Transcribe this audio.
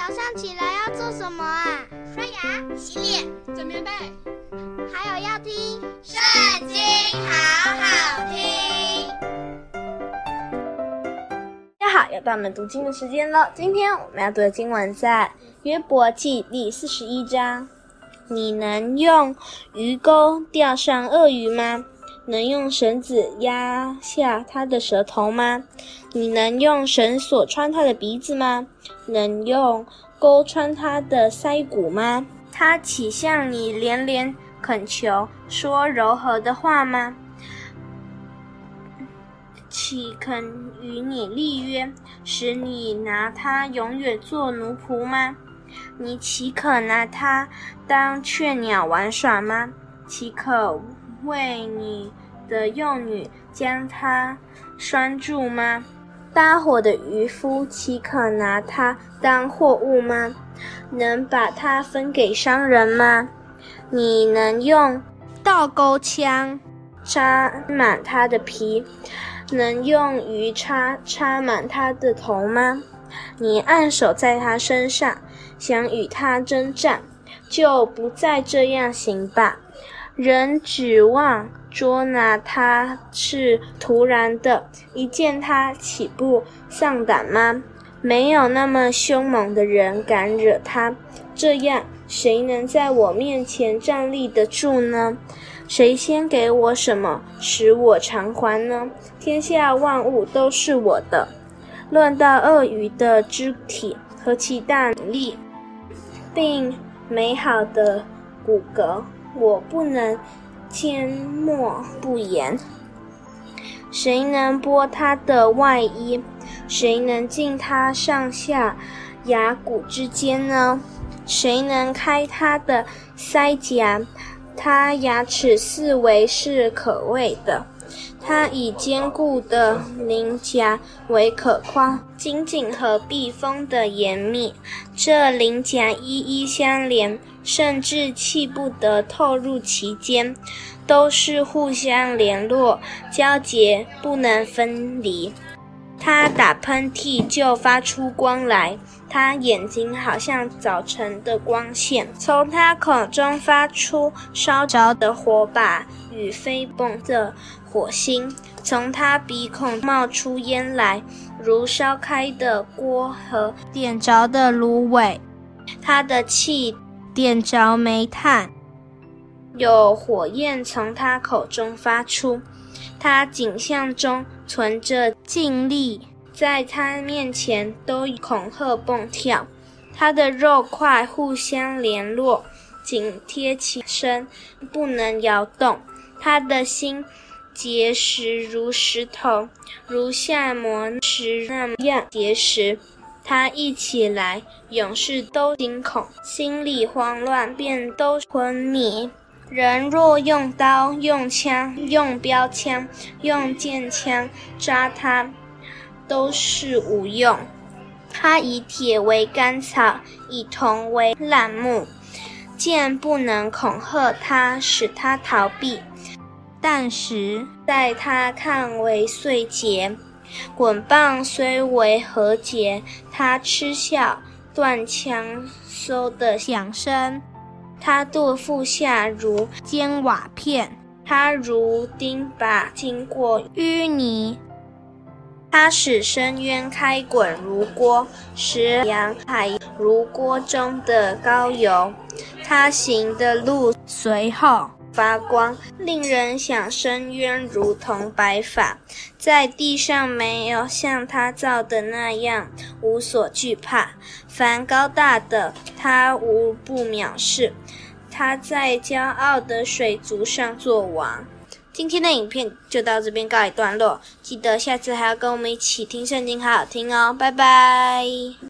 早上起来要做什么啊？刷牙、洗脸、整棉被，还有要听《圣经》，好好听。大家好，又到我们读经的时间了。今天我们要读的经文在约伯记第四十一章。你能用鱼钩钓上鳄鱼吗？能用绳子压下他的舌头吗？你能用绳索穿他的鼻子吗？能用钩穿他的腮骨吗？他岂向你连连恳求，说柔和的话吗？岂肯与你立约，使你拿他永远做奴仆吗？你岂可拿他当雀鸟玩耍吗？岂可为你的幼女将它拴住吗？搭伙的渔夫岂可拿它当货物吗？能把它分给商人吗？你能用倒钩枪插满它的皮，能用鱼叉插满它的头吗？你按手在它身上，想与它征战，就不再这样行吧。人指望捉拿他是徒然的，一见他岂不丧胆吗？没有那么凶猛的人敢惹他，这样谁能在我面前站立得住呢？谁先给我什么，使我偿还呢？天下万物都是我的。论到鳄鱼的肢体和其大力，并美好的骨骼。我不能缄默不言。谁能剥他的外衣？谁能进他上下牙骨之间呢？谁能开他的腮颊？他牙齿四围是可畏的。他以坚固的鳞甲为可夸，紧紧和避风的严密。这鳞甲一一相连。甚至气不得透入其间，都是互相联络、交结，不能分离。他打喷嚏就发出光来，他眼睛好像早晨的光线。从他口中发出烧着的火把与飞蹦的火星，从他鼻孔冒出烟来，如烧开的锅和点着的芦苇。他的气。点着煤炭，有火焰从他口中发出，他颈项中存着劲力，在他面前都恐吓蹦跳。他的肉块互相联络，紧贴其身，不能摇动。他的心结实如石头，如下磨石那样结实。他一起来，勇士都惊恐，心里慌乱，便都昏迷。人若用刀、用枪、用标枪、用箭枪扎他，都是无用。他以铁为干草，以铜为烂木，剑不能恐吓他，使他逃避；弹石在他看为碎节。棍棒虽为何节，他嗤笑，断枪收的响声。他肚腹下如坚瓦片，他如钉耙经过淤泥。他使深渊开滚如锅，使洋海如锅中的高油。他行的路随后发光，令人想深渊如同白发。在地上没有像他造的那样无所惧怕。凡高大的，他无不藐视。他在骄傲的水族上作王。今天的影片就到这边告一段落，记得下次还要跟我们一起听圣经，好好听哦，拜拜。